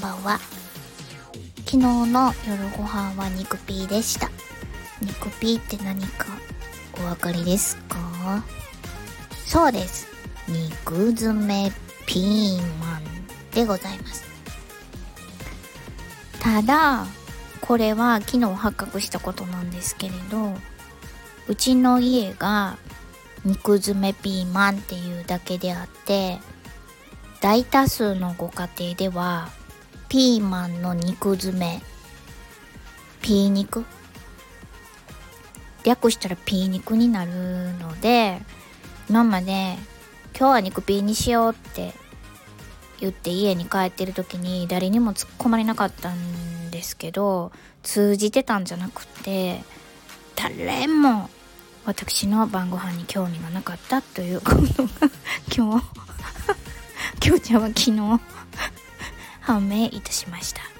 ばんは。昨日の夜ご飯は肉ピーでした。肉ピーって何かお分かりですか？そうです。肉詰めピーマンでございます。ただこれは昨日発覚したことなんですけれどうちの家が肉詰めピーマンっていうだけであって大多数のご家庭ではピーマンの肉詰め。ピー肉？略したらピー肉になるので今まで今日は肉ピーにしようって言って家に帰ってる時に誰にも突っ込まれなかったんですけど通じてたんじゃなくて誰も私の晩ご飯に興味がなかったということが今日今日じゃんは昨日判明いたしました。